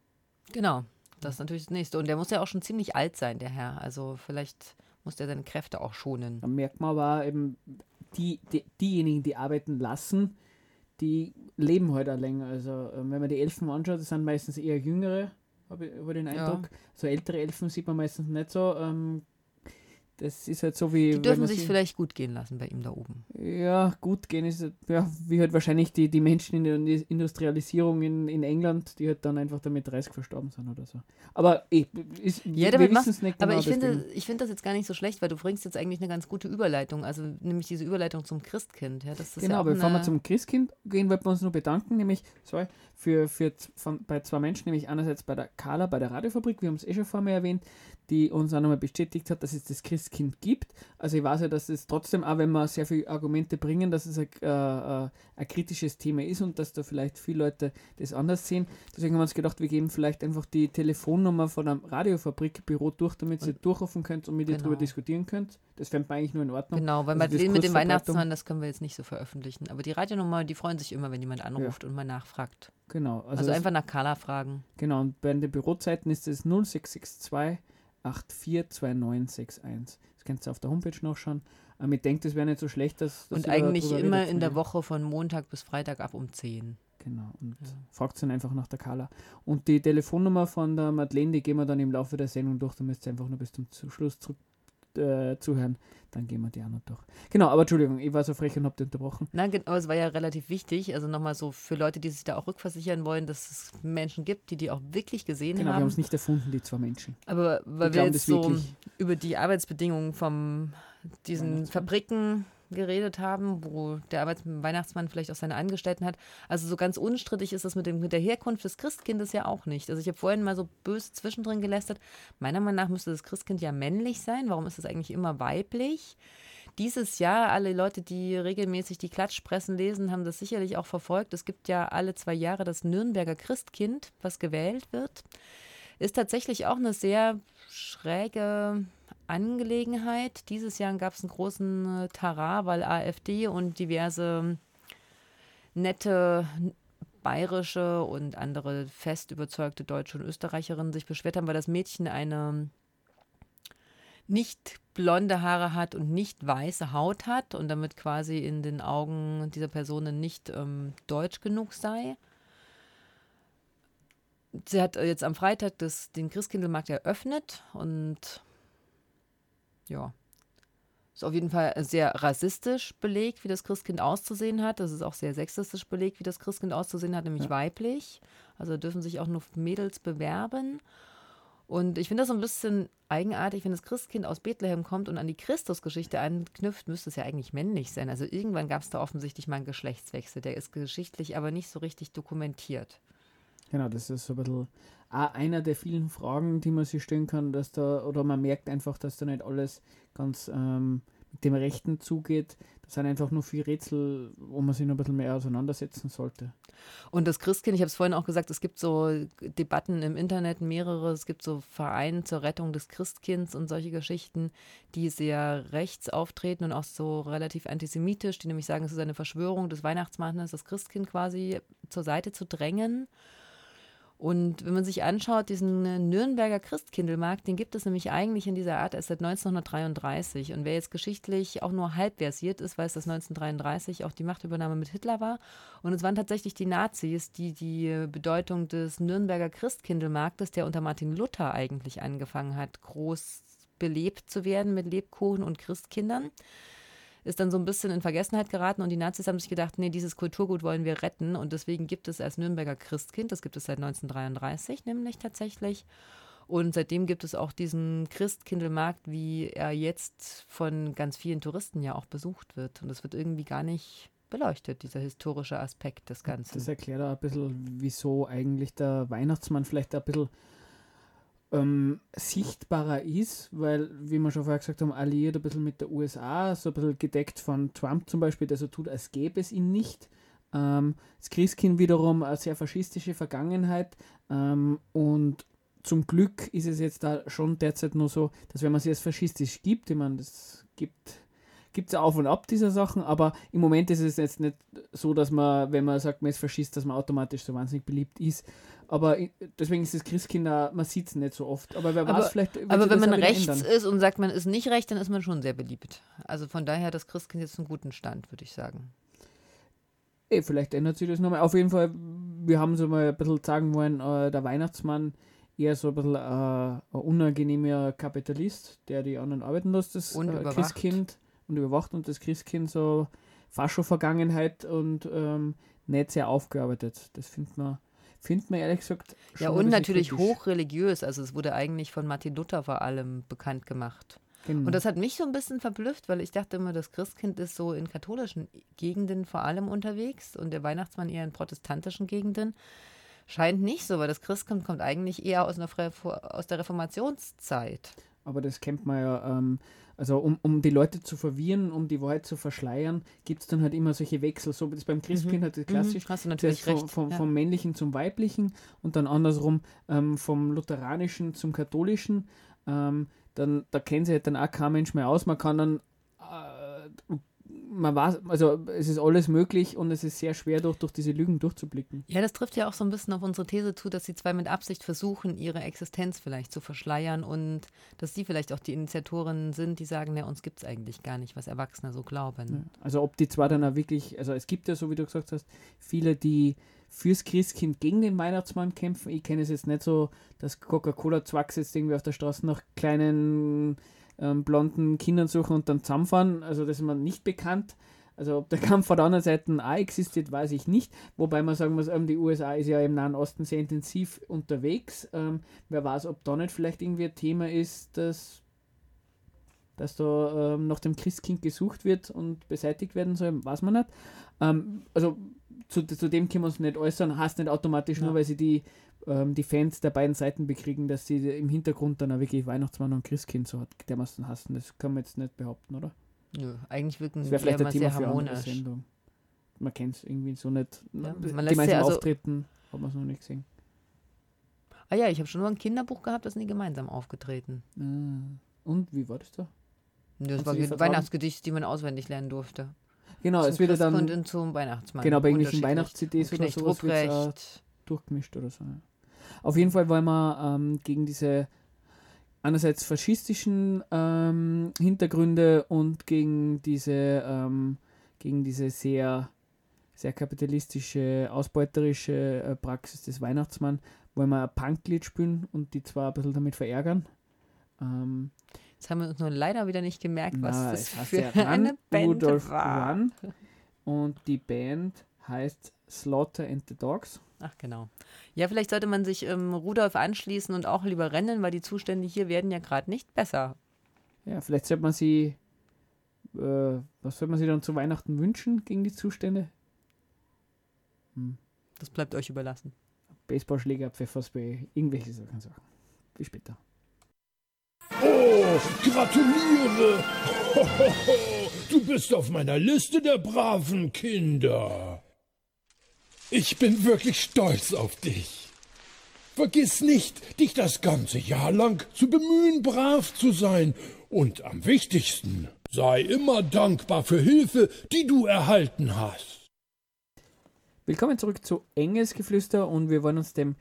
Genau, das ist natürlich das Nächste. Und der muss ja auch schon ziemlich alt sein, der Herr. Also vielleicht muss der seine Kräfte auch schonen. Da merkt man aber eben, die, die, diejenigen, die arbeiten lassen, die leben heute halt auch länger. Also ähm, wenn man die Elfen anschaut, das sind meistens eher jüngere, habe ich, ich den Eindruck. Ja. So ältere Elfen sieht man meistens nicht so. Ähm, das ist halt so wie. Die dürfen sich vielleicht gut gehen lassen bei ihm da oben. Ja, gut gehen ist ja wie halt wahrscheinlich die, die Menschen in der Industrialisierung in, in England, die halt dann einfach damit 30 verstorben sind oder so. Aber eh, ist, ja, wir wissen es nicht genau. Aber ich finde, ich finde das jetzt gar nicht so schlecht, weil du bringst jetzt eigentlich eine ganz gute Überleitung, also nämlich diese Überleitung zum Christkind. Ja, das ist genau, ja bevor wir zum Christkind gehen, wollten wir uns nur bedanken, nämlich sorry, für, für von, bei zwei Menschen, nämlich einerseits bei der Carla, bei der Radiofabrik, wir haben es eh schon vorher erwähnt, die uns auch nochmal bestätigt hat, dass es das Christkind gibt. Also ich weiß ja, dass es trotzdem, auch wenn wir sehr viele Argumente bringen, dass es ein, äh, äh, ein kritisches Thema ist und dass da vielleicht viele Leute das anders sehen. Deswegen haben wir uns gedacht, wir geben vielleicht einfach die Telefonnummer von einem Radiofabrikbüro durch, damit ihr durchrufen könnt und mit genau. ihr darüber diskutieren könnt. Das fände man eigentlich nur in Ordnung. Genau, weil also mit dem Weihnachtsmann, das können wir jetzt nicht so veröffentlichen. Aber die Radionummer, die freuen sich immer, wenn jemand anruft ja. und mal nachfragt. Genau. Also, also einfach nach Carla fragen. Genau, und bei den Bürozeiten ist es 0662 842961. Das könnt ihr auf der Homepage nachschauen. Aber ich denke, das wäre nicht so schlecht, dass. dass und eigentlich immer in der Woche von Montag bis Freitag ab um 10. Genau. Und ja. fragt dann einfach nach der Carla. Und die Telefonnummer von der Madeleine, die gehen wir dann im Laufe der Sendung durch. Da müsst ihr einfach nur bis zum Schluss zurück äh, zuhören, dann gehen wir die auch noch durch. Genau, aber Entschuldigung, ich war so frech und habe dich unterbrochen. Nein, genau, es war ja relativ wichtig, also nochmal so für Leute, die sich da auch rückversichern wollen, dass es Menschen gibt, die die auch wirklich gesehen genau, haben. Genau, wir haben es nicht erfunden, die zwei Menschen. Aber weil wir, wir jetzt so über die Arbeitsbedingungen von diesen Fabriken geredet haben, wo der Arbeits Weihnachtsmann vielleicht auch seine Angestellten hat. Also so ganz unstrittig ist das mit, dem, mit der Herkunft des Christkindes ja auch nicht. Also ich habe vorhin mal so böse zwischendrin gelästert. Meiner Meinung nach müsste das Christkind ja männlich sein. Warum ist es eigentlich immer weiblich? Dieses Jahr, alle Leute, die regelmäßig die Klatschpressen lesen, haben das sicherlich auch verfolgt. Es gibt ja alle zwei Jahre das Nürnberger Christkind, was gewählt wird. Ist tatsächlich auch eine sehr schräge Angelegenheit. Dieses Jahr gab es einen großen äh, Tarar, weil AfD und diverse nette bayerische und andere fest überzeugte Deutsche und Österreicherinnen sich beschwert haben, weil das Mädchen eine nicht blonde Haare hat und nicht weiße Haut hat und damit quasi in den Augen dieser Personen nicht ähm, deutsch genug sei. Sie hat jetzt am Freitag das, den Christkindlmarkt eröffnet und ja. ist auf jeden Fall sehr rassistisch belegt, wie das Christkind auszusehen hat. Das ist auch sehr sexistisch belegt, wie das Christkind auszusehen hat, nämlich ja. weiblich. Also dürfen sich auch nur Mädels bewerben. Und ich finde das so ein bisschen eigenartig, wenn das Christkind aus Bethlehem kommt und an die Christusgeschichte anknüpft, müsste es ja eigentlich männlich sein. Also irgendwann gab es da offensichtlich mal einen Geschlechtswechsel. Der ist geschichtlich aber nicht so richtig dokumentiert. Genau, das ist so ein bisschen einer der vielen Fragen, die man sich stellen kann, dass da, oder man merkt einfach, dass da nicht alles ganz ähm, mit dem Rechten zugeht. Das sind einfach nur viele Rätsel, wo man sich noch ein bisschen mehr auseinandersetzen sollte. Und das Christkind, ich habe es vorhin auch gesagt, es gibt so Debatten im Internet, mehrere, es gibt so Vereine zur Rettung des Christkinds und solche Geschichten, die sehr rechts auftreten und auch so relativ antisemitisch, die nämlich sagen, es ist eine Verschwörung des Weihnachtsmannes, das Christkind quasi zur Seite zu drängen. Und wenn man sich anschaut, diesen äh, Nürnberger Christkindlmarkt, den gibt es nämlich eigentlich in dieser Art erst seit 1933. Und wer jetzt geschichtlich auch nur halb versiert ist, weiß, dass 1933 auch die Machtübernahme mit Hitler war. Und es waren tatsächlich die Nazis, die die Bedeutung des Nürnberger Christkindlmarktes, der unter Martin Luther eigentlich angefangen hat, groß belebt zu werden mit Lebkuchen und Christkindern ist dann so ein bisschen in Vergessenheit geraten und die Nazis haben sich gedacht, nee, dieses Kulturgut wollen wir retten und deswegen gibt es als Nürnberger Christkind, das gibt es seit 1933 nämlich tatsächlich. Und seitdem gibt es auch diesen Christkindlmarkt, wie er jetzt von ganz vielen Touristen ja auch besucht wird. Und es wird irgendwie gar nicht beleuchtet, dieser historische Aspekt des Ganzen. Das erklärt auch ein bisschen, wieso eigentlich der Weihnachtsmann vielleicht ein bisschen ähm, sichtbarer ist, weil, wie wir schon vorher gesagt haben, alliiert ein bisschen mit der USA, so ein bisschen gedeckt von Trump zum Beispiel, der so tut, als gäbe es ihn nicht. Ähm, das Christkind wiederum eine sehr faschistische Vergangenheit ähm, und zum Glück ist es jetzt da schon derzeit nur so, dass wenn man sich als faschistisch gibt, ich meine, das gibt gibt es auf und ab dieser Sachen, aber im Moment ist es jetzt nicht so, dass man, wenn man sagt, man ist Faschist, dass man automatisch so wahnsinnig beliebt ist. Aber deswegen ist das Christkind, man sieht es nicht so oft. Aber wer weiß, vielleicht. Aber wenn man rechts ändern. ist und sagt, man ist nicht recht, dann ist man schon sehr beliebt. Also von daher, das Christkind jetzt einen guten Stand, würde ich sagen. Ey, vielleicht ändert sich das nochmal. Auf jeden Fall, wir haben so mal ein bisschen sagen wollen, äh, der Weihnachtsmann eher so ein bisschen äh, ein unangenehmer Kapitalist, der die anderen arbeiten lässt, das äh, Christkind und überwacht und das Christkind so Fascho-Vergangenheit und ähm, nicht sehr aufgearbeitet. Das findet man, findet man ehrlich gesagt Ja, und natürlich kritisch. hochreligiös. Also es wurde eigentlich von Martin Luther vor allem bekannt gemacht. Genau. Und das hat mich so ein bisschen verblüfft, weil ich dachte immer, das Christkind ist so in katholischen Gegenden vor allem unterwegs und der Weihnachtsmann eher in protestantischen Gegenden. Scheint nicht so, weil das Christkind kommt eigentlich eher aus, einer, aus der Reformationszeit. Aber das kennt man ja ähm, also um, um die Leute zu verwirren, um die Wahrheit zu verschleiern, gibt es dann halt immer solche Wechsel. So wie das beim Christkind mhm. halt mhm. klassisch. Hast du natürlich vom, recht. Vom, ja. vom, männlichen zum weiblichen und dann andersrum ähm, vom lutheranischen zum katholischen. Ähm, dann, da kennt sich halt dann auch kein Mensch mehr aus. Man kann dann äh, man weiß, also es ist alles möglich und es ist sehr schwer, durch, durch diese Lügen durchzublicken. Ja, das trifft ja auch so ein bisschen auf unsere These zu, dass die zwei mit Absicht versuchen, ihre Existenz vielleicht zu verschleiern und dass sie vielleicht auch die Initiatorinnen sind, die sagen, ja, uns gibt es eigentlich gar nicht, was Erwachsene so glauben. Also ob die zwei dann auch wirklich, also es gibt ja, so wie du gesagt hast, viele, die fürs Christkind gegen den Weihnachtsmann kämpfen. Ich kenne es jetzt nicht so, dass Coca-Cola-Zwacks jetzt irgendwie auf der Straße nach kleinen ähm, blonden Kindern suchen und dann zusammenfahren. Also das ist mir nicht bekannt. Also ob der <laughs> Kampf von der anderen Seite auch existiert, weiß ich nicht. Wobei man sagen muss, ähm, die USA ist ja im Nahen Osten sehr intensiv unterwegs. Ähm, wer weiß, ob da nicht vielleicht irgendwie ein Thema ist, dass, dass da ähm, nach dem Christkind gesucht wird und beseitigt werden soll, weiß man nicht. Ähm, also zu, zu dem können wir uns nicht äußern, heißt nicht automatisch ja. nur, weil sie die die Fans der beiden Seiten bekriegen, dass sie im Hintergrund dann auch wirklich Weihnachtsmann und Christkind so dermaßen hassen. Das kann man jetzt nicht behaupten, oder? Nö, eigentlich wirken sie vielleicht ein Thema sehr harmonisch. Man kennt es irgendwie so nicht. Ja, man gemeinsam also auftreten, hat man es noch nicht gesehen. Ah ja, ich habe schon mal ein Kinderbuch gehabt, das sind die gemeinsam aufgetreten. Ah. Und wie war das da? Das war ein Weihnachtsgedicht, die man auswendig lernen durfte. Genau, zum es wird dann. Und zum Weihnachtsmann. Genau, bei irgendwelchen Weihnachts-CDs oder sowas. Durchgemischt oder so. Ja. Auf jeden Fall wollen wir ähm, gegen diese einerseits faschistischen ähm, Hintergründe und gegen diese, ähm, gegen diese sehr, sehr kapitalistische, ausbeuterische äh, Praxis des Weihnachtsmanns, wollen wir ein Punklied spielen und die zwar ein bisschen damit verärgern. Ähm, Jetzt haben wir uns nur leider wieder nicht gemerkt, was Na, das für ja Run, eine Band Rudolph war. Run. Und die Band heißt Slaughter and the Dogs. Ach genau. Ja, vielleicht sollte man sich ähm, Rudolf anschließen und auch lieber rennen, weil die Zustände hier werden ja gerade nicht besser. Ja, vielleicht sollte man sie, äh, was soll man sie dann zu Weihnachten wünschen gegen die Zustände? Das bleibt euch überlassen. Baseballschläger, Pfefferspray, irgendwelche Sachen. Sachen. Bis später. Oh, gratuliere! <laughs> Du bist auf meiner Liste der braven Kinder. Ich bin wirklich stolz auf dich. Vergiss nicht, dich das ganze Jahr lang zu bemühen, brav zu sein. Und am wichtigsten, sei immer dankbar für Hilfe, die du erhalten hast. Willkommen zurück zu Engelsgeflüster und wir wollen uns dem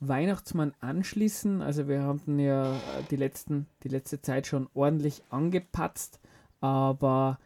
Weihnachtsmann anschließen. Also wir haben ja die, letzten, die letzte Zeit schon ordentlich angepatzt, aber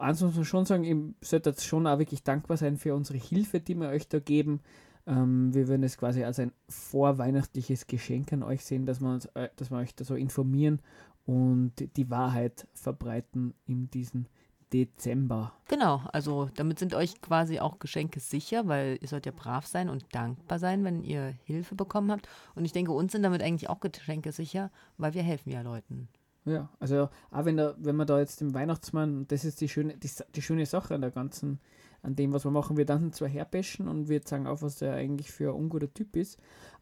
eins muss man schon sagen, ihr solltet schon auch wirklich dankbar sein für unsere Hilfe, die wir euch da geben. Ähm, wir würden es quasi als ein vorweihnachtliches Geschenk an euch sehen, dass wir, uns, äh, dass wir euch da so informieren und die Wahrheit verbreiten in diesem Dezember. Genau, also damit sind euch quasi auch Geschenke sicher, weil ihr sollt ja brav sein und dankbar sein, wenn ihr Hilfe bekommen habt. Und ich denke, uns sind damit eigentlich auch Geschenke sicher, weil wir helfen ja Leuten. Ja, also auch wenn, da, wenn man da jetzt dem Weihnachtsmann, das ist die schöne, die, die schöne Sache an der ganzen, an dem, was wir machen, wir dann zwar herbeschen und wir sagen auch, was er eigentlich für ein unguter Typ ist,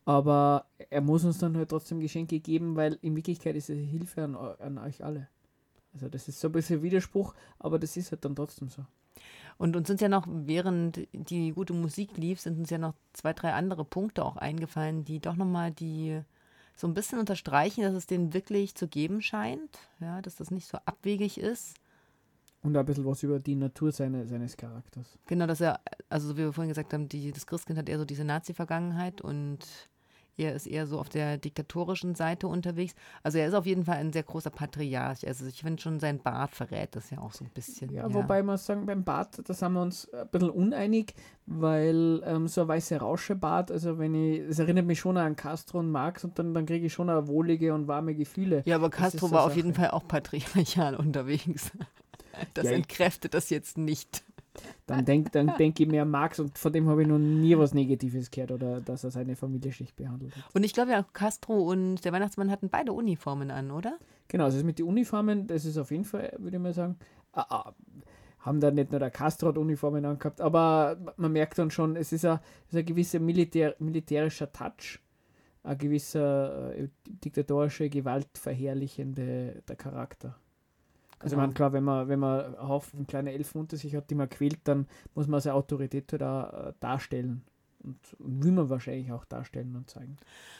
aber er muss uns dann halt trotzdem Geschenke geben, weil in Wirklichkeit ist es Hilfe an, an euch alle. Also das ist so ein bisschen Widerspruch, aber das ist halt dann trotzdem so. Und uns sind ja noch, während die gute Musik lief, sind uns ja noch zwei, drei andere Punkte auch eingefallen, die doch nochmal die so ein bisschen unterstreichen, dass es denen wirklich zu geben scheint, ja, dass das nicht so abwegig ist. Und ein bisschen was über die Natur seine, seines Charakters. Genau, dass er, also so wie wir vorhin gesagt haben, die, das Christkind hat eher so diese Nazi-Vergangenheit und er ist eher so auf der diktatorischen Seite unterwegs. Also er ist auf jeden Fall ein sehr großer Patriarch. Also ich finde schon, sein Bart verrät das ja auch so ein bisschen. Ja, wobei man sagen, beim Bart, da sind wir uns ein bisschen uneinig, weil ähm, so ein weißer Rauschebart, also wenn ich, es erinnert mich schon an Castro und Marx und dann, dann kriege ich schon wohlige und warme Gefühle. Ja, aber Castro war auf jeden Fall auch patriarchal <laughs> unterwegs. Das Ja, entkräftet das jetzt nicht. Dann denke dann denk ich mir an Marx und von dem habe ich noch nie was Negatives gehört oder dass er seine Familie schlecht behandelt hat. Und ich glaube ja, Castro und der Weihnachtsmann hatten beide Uniformen an, oder? Genau, also mit den Uniformen, das ist auf jeden Fall, würde ich mal sagen, ah, haben da nicht nur der Castro Uniformen angehabt, aber man merkt dann schon, es ist ein, es ist ein gewisser Militär, militärischer Touch, ein gewisser äh, diktatorische, gewaltverherrlichende der Charakter. Also Genau. man klar, wenn man, wenn man einen Haufen kleine Elfen unter sich hat, die man quält, dann muss man seine Autorität halt auch äh, darstellen. Und, will man wahrscheinlich auch darstellen und zeigen.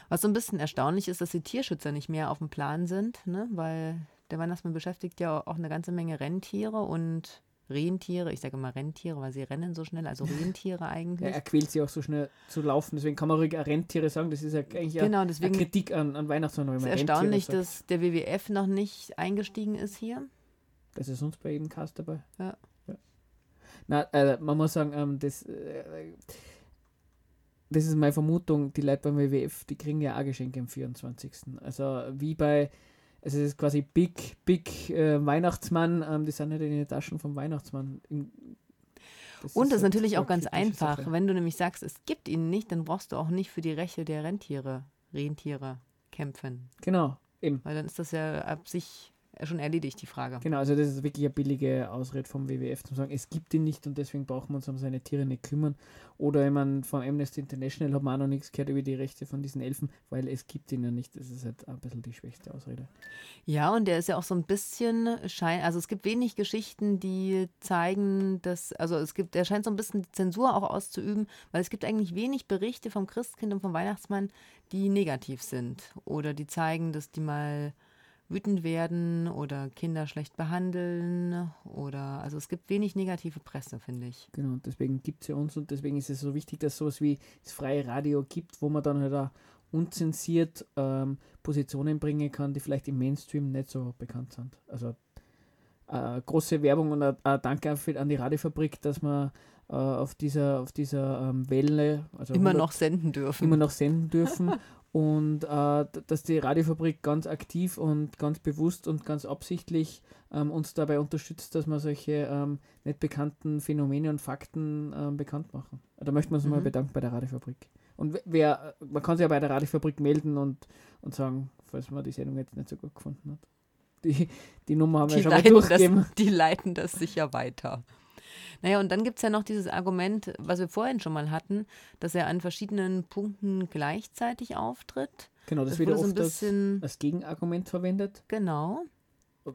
Was so ein bisschen erstaunlich ist, dass die Tierschützer nicht mehr auf dem Plan sind, ne? weil der Weihnachtsmann beschäftigt ja auch eine ganze Menge Rentiere und Rentiere. Ich sage immer Rentiere, weil sie rennen so schnell, also <laughs> Rentiere Ja, eigentlich. er quält sie auch so schnell zu laufen, deswegen kann man ruhig Rentiere sagen, das ist ja eigentlich ja Genau, eine ist Kritik an, an Weihnachtsmann, es man erstaunlich, dass der WWF noch nicht eingestiegen ist hier. Das ist sonst bei jedem Cast dabei. Ja. Na, äh, man muss sagen, ähm, das, äh, das ist meine Vermutung, die Leute beim WWF, die kriegen ja auch Geschenke am 24. Also wie bei, also es ist quasi Big, Big äh, Weihnachtsmann, ähm, die sind nicht in den Taschen vom Weihnachtsmann. Im- Und das ist halt natürlich auch ganz einfach. Sache. Wenn du nämlich sagst, es gibt ihn nicht, dann brauchst du auch nicht für die Rechte der Rentiere, Rentiere kämpfen. Genau, eben. Weil dann ist das ja ab sich schon erledigt, die Frage. Genau, also das ist wirklich eine billige Ausrede vom WWF zu sagen, es gibt ihn nicht und deswegen brauchen wir uns um seine Tiere nicht kümmern. Oder ich meine, von Amnesty International hat man auch noch nichts gehört über die Rechte von diesen Elfen, weil es gibt ihn ja nicht. Das ist halt ein bisschen die schwächste Ausrede. Ja, und der ist ja auch so ein bisschen schein, also es gibt wenig Geschichten, die zeigen, dass, also es gibt, der scheint so ein bisschen Zensur auch auszuüben, weil es gibt eigentlich wenig Berichte vom Christkind und vom Weihnachtsmann, die negativ sind oder die zeigen, dass die mal wütend werden oder Kinder schlecht behandeln oder, also es gibt wenig negative Presse, finde ich. Genau, deswegen gibt es ja uns und deswegen ist es so wichtig, dass es sowas wie das freie Radio gibt, wo man dann halt auch unzensiert ähm, Positionen bringen kann, die vielleicht im Mainstream nicht so bekannt sind. Also äh, große Werbung und ein, ein Danke an die Radiofabrik, dass man äh, auf dieser, auf dieser ähm, Welle, also Immer 100 noch senden dürfen. immer noch senden dürfen. <laughs> und äh, dass die Radiofabrik ganz aktiv und ganz bewusst und ganz absichtlich ähm, uns dabei unterstützt, dass wir solche ähm, nicht bekannten Phänomene und Fakten ähm, bekannt machen. Da möchten wir uns mhm. mal bedanken bei der Radiofabrik. Und wer, man kann sich ja bei der Radiofabrik melden und, und sagen, falls man die Sendung jetzt nicht so gut gefunden hat. Die, die Nummer haben die wir schon mal durchgegeben. Das, die leiten das sicher weiter. Naja, und dann gibt es ja noch dieses Argument, was wir vorhin schon mal hatten, dass er an verschiedenen Punkten gleichzeitig auftritt. Genau, das, das wird so ein bisschen als, als Gegenargument verwendet. Genau.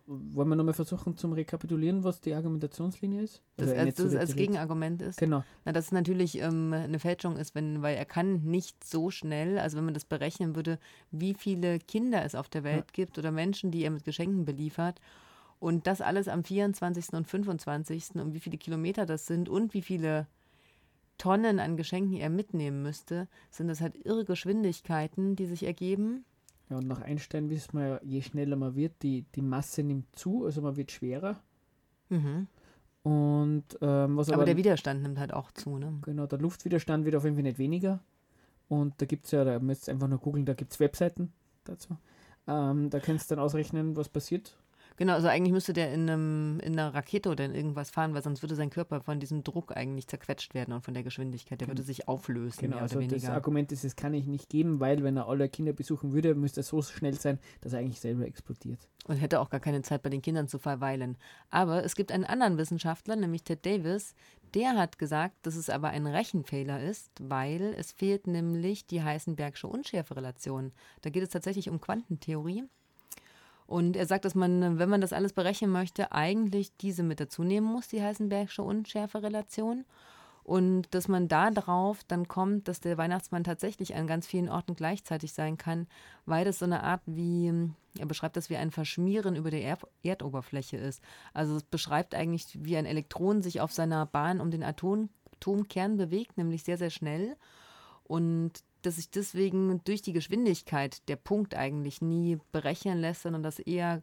Wollen wir nochmal versuchen zum Rekapitulieren, was die Argumentationslinie ist? Das, also als, das als Gegenargument ist. Genau. Na, dass es natürlich ähm, eine Fälschung ist, wenn, weil er kann nicht so schnell, also wenn man das berechnen würde, wie viele Kinder es auf der Welt ja. gibt oder Menschen, die er mit Geschenken beliefert und das alles am 24. und 25. und wie viele Kilometer das sind und wie viele Tonnen an Geschenken er mitnehmen müsste, sind das halt irre Geschwindigkeiten, die sich ergeben. Ja, und nach Einstein wissen wir ja, je schneller man wird, die, die Masse nimmt zu, also man wird schwerer. Mhm. Und, ähm, was aber, aber der Widerstand nimmt halt auch zu, ne? Genau, der Luftwiderstand wird auf jeden Fall nicht weniger. Und da gibt es ja, da müsst ihr einfach nur googeln, da gibt es Webseiten dazu. Ähm, da kannst du dann ausrechnen, was passiert. Genau, also eigentlich müsste der in, einem, in einer Rakete oder in irgendwas fahren, weil sonst würde sein Körper von diesem Druck eigentlich zerquetscht werden und von der Geschwindigkeit. Der würde sich auflösen. Genau, also das Argument ist, es kann ich nicht geben, weil wenn er alle Kinder besuchen würde, müsste er so schnell sein, dass er eigentlich selber explodiert. Und hätte auch gar keine Zeit bei den Kindern zu verweilen. Aber es gibt einen anderen Wissenschaftler, nämlich Ted Davis, der hat gesagt, dass es aber ein Rechenfehler ist, weil es fehlt nämlich die Heisenbergsche Unschärferelation. Da geht es tatsächlich um Quantentheorie. Und er sagt, dass man, wenn man das alles berechnen möchte, eigentlich diese mit dazu nehmen muss, die Heisenbergsche Unschärferelation. Und dass man da drauf dann kommt, dass der Weihnachtsmann tatsächlich an ganz vielen Orten gleichzeitig sein kann, weil das so eine Art wie, er beschreibt das wie ein Verschmieren über der er Erdoberfläche ist. Also es beschreibt eigentlich, wie ein Elektron sich auf seiner Bahn um den Atom Atomkern bewegt, nämlich sehr, sehr schnell. Und dass sich deswegen durch die Geschwindigkeit der Punkt eigentlich nie berechnen lässt, sondern dass eher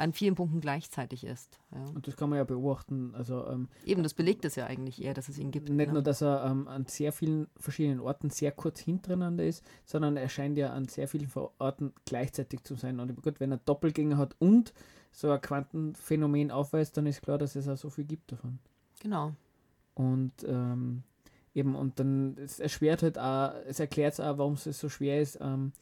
an vielen Punkten gleichzeitig ist. Ja. Und das kann man ja beobachten. Also, ähm, Eben, das belegt es ja eigentlich eher, dass es ihn gibt. Nicht ja. nur, dass er ähm, an sehr vielen verschiedenen Orten sehr kurz hintereinander ist, sondern er scheint ja an sehr vielen Orten gleichzeitig zu sein. Und gut, wenn er Doppelgänger hat und so ein Quantenphänomen aufweist, dann ist klar, dass es auch so viel gibt davon. Genau. Und ähm, Eben, und dann, es erschwert halt auch, es erklärt auch, warum es so schwer ist, ähm,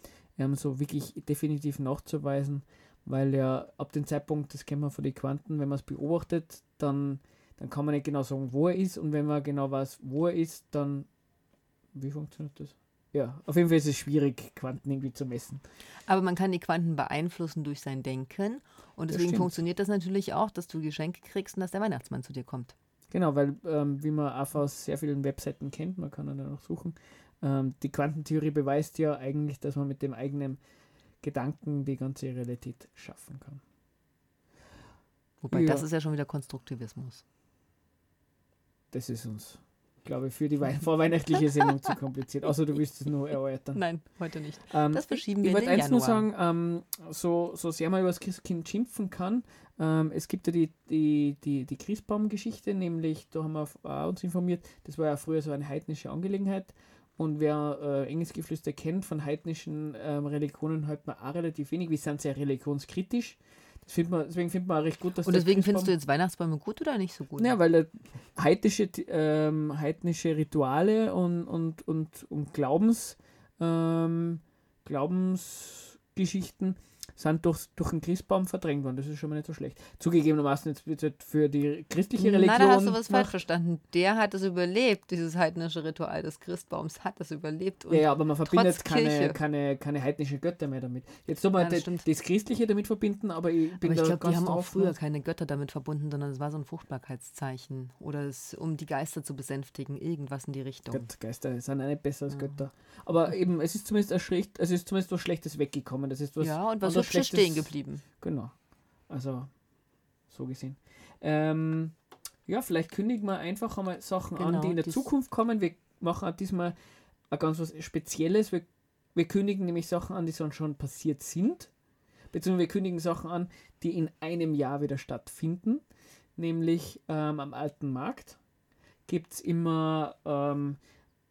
so wirklich definitiv nachzuweisen, weil ja ab dem Zeitpunkt, das kennen wir von den Quanten, wenn man es beobachtet, dann, dann kann man nicht genau sagen, wo er ist und wenn man genau weiß, wo er ist, dann, wie funktioniert das? Ja, auf jeden Fall ist es schwierig, Quanten irgendwie zu messen. Aber man kann die Quanten beeinflussen durch sein Denken und deswegen funktioniert das natürlich auch, dass du Geschenke kriegst und dass der Weihnachtsmann zu dir kommt. Genau, weil ähm, wie man auch aus sehr vielen Webseiten kennt, man kann dann auch suchen, ähm, die Quantentheorie beweist ja eigentlich, dass man mit dem eigenen Gedanken die ganze Realität schaffen kann. Wobei, ja. das ist ja schon wieder Konstruktivismus. Das ist uns glaube ich, für die vorweihnachtliche <laughs> Sendung zu kompliziert. Außer du willst es nur erläutern. Nein, heute nicht. Ähm, das verschieben wir Ich wollte eins nur sagen, ähm, so, so sehr man über das Christkind schimpfen kann, ähm, es gibt ja die, die, die, die Christbaum-Geschichte, nämlich, da haben wir auch uns informiert, das war ja früher so eine heidnische Angelegenheit. Und wer äh, Engelsgeflüster kennt von heidnischen ähm, Religionen, hört man auch relativ wenig. Wir sind sehr religionskritisch. Find man, deswegen findet man auch recht gut, dass Und deswegen findest du jetzt Weihnachtsbäume gut oder nicht so gut? Ja, weil heidnische, ähm, heidnische Rituale und, und, und, und Glaubens, ähm, Glaubensgeschichten sind durch, durch den Christbaum verdrängt worden. Das ist schon mal nicht so schlecht. Zugegebenermaßen jetzt wird halt für die christliche Religion. Nein, da hast du was falsch verstanden. Der hat es überlebt, dieses heidnische Ritual des Christbaums hat es überlebt. ja, ja, aber man verbindet keine, keine, keine heidnischen Götter mehr damit. Jetzt soll man ja, das, das, Christliche damit verbinden, aber ich bin aber ich glaube, die haben auch früher keine Götter damit verbunden, sondern es war so ein Fruchtbarkeitszeichen oder es, um die Geister zu besänftigen, irgendwas in die Richtung. Gott, Geister sind nicht besser als ja. Götter. Aber eben, es ist zumindest, es ist zumindest was Schlechtes weggekommen. Das ist was ja, und was Hübsches stehen geblieben. Genau. Also, so gesehen. Ähm, ja, vielleicht kündigen wir einfach einmal Sachen genau, an, die in der Zukunft kommen. Wir machen diesmal ein ganz was Spezielles. Wir, wir kündigen nämlich Sachen an, die schon passiert sind. Beziehungsweise wir kündigen Sachen an, die in einem Jahr wieder stattfinden. Nämlich ähm, am alten Markt gibt es immer ähm,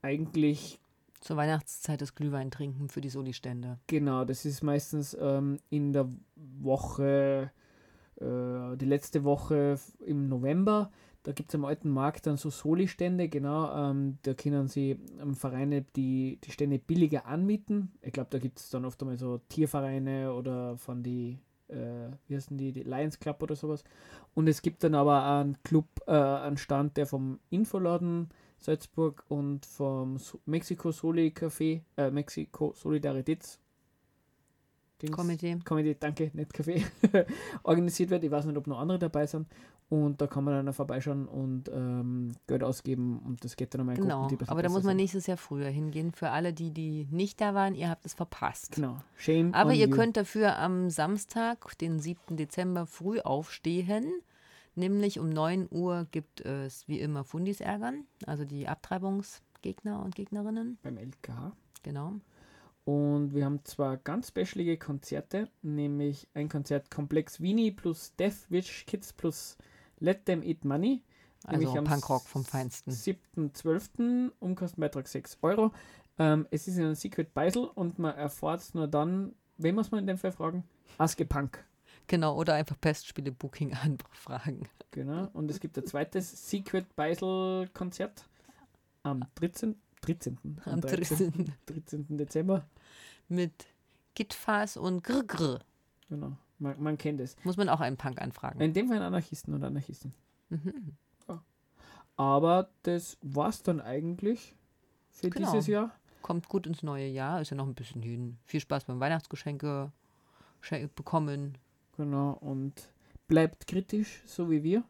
eigentlich Zur Weihnachtszeit das Glühwein trinken für die Soli-Stände. Genau, das ist meistens ähm, in der Woche, äh, die letzte Woche im November. Da gibt es am alten Markt dann so Soli-Stände, genau. Ähm, da können sie ähm, Vereine die, die Stände billiger anmieten. Ich glaube, da gibt es dann oft einmal so Tiervereine oder von die, äh, wie heißen die, die Lions Club oder sowas. Und es gibt dann aber einen Club, äh, einen Stand, der vom Infoladen Salzburg und vom so Mexiko Soli Café, äh, Mexiko Solidaritäts Dings- Komitee. Comedy, danke, nicht Café, <laughs> organisiert wird. Ich weiß nicht, ob noch andere dabei sind. Und da kann man dann vorbeischauen und ähm, Geld ausgeben und das geht dann einmal in Genau, Gruppen, aber da muss man nächstes Jahr früher hingehen. Für alle, die, die nicht da waren, ihr habt es verpasst. Genau, shame Aber ihr you. könnt dafür am Samstag, den 7. Dezember, früh aufstehen. Nämlich um 9 Uhr gibt es wie immer Fundis ärgern, also die Abtreibungsgegner und Gegnerinnen. beim LKH. Genau. Und wir haben zwei ganz specialige Konzerte, nämlich ein Konzert Komplex Vini plus Death Wish Kids plus Let Them Eat Money. Also am Punkrock vom Feinsten. 7.12. Umkostenbeitrag 6 Euro. Ähm, es ist in einem Secret Beisel und man erfahrt es nur dann, wen muss man in dem Fall fragen? Aske Punk. Genau, oder einfach Pestspiele Booking <laughs> anfragen. Genau. Und es gibt ein zweites Secret Beisel Konzert am 13. 13. Am 13. 13. 13. Dezember. Mit Gitfas und Grr. Genau. Man, man kennt es. Muss man auch einen Punk anfragen. In dem Fall Anarchisten oder Anarchisten. Mhm. Aber das war's dann eigentlich für Genau. dieses Jahr. Kommt gut ins neue Jahr, ist ja noch ein bisschen hin. Viel Spaß beim Weihnachtsgeschenke Schen- bekommen. Genau. Und bleibt kritisch, so wie wir.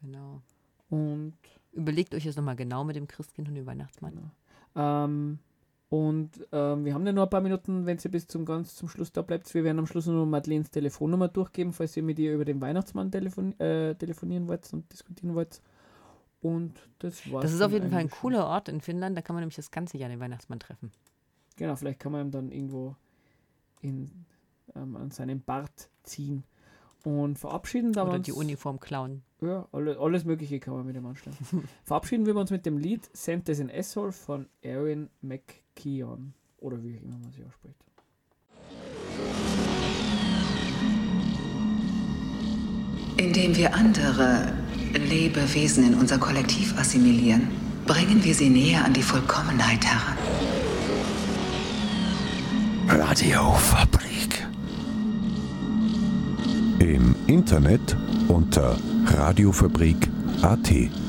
Genau. Und Überlegt euch das nochmal genau mit dem Christkind und dem Weihnachtsmann. Ähm, und ähm, wir haben ja noch ein paar Minuten, wenn ihr bis zum ganz zum Schluss da bleibt. Wir werden am Schluss noch Madeleines Telefonnummer durchgeben, falls ihr mit ihr über den Weihnachtsmann telefon äh, telefonieren wollt und diskutieren wollt. Und das war's. Das ist auf jeden Fall ein cooler Ort in Finnland, da kann man nämlich das ganze Jahr den Weihnachtsmann treffen. Genau, vielleicht kann man ihn dann irgendwo in, ähm, an seinem Bart ziehen. Und verabschieden da wir Oder uns, die Uniform klauen. Ja, alle, alles Mögliche kann man mit dem anstellen. <laughs> verabschieden wir uns mit dem Lied Santa's in Asshole von Erin McKeon. Oder wie auch immer man sie ausspricht. Indem wir andere Lebewesen in unser Kollektiv assimilieren, bringen wir sie näher an die Vollkommenheit heran. Radiofabrik. Im Internet unter radiofabrik.at.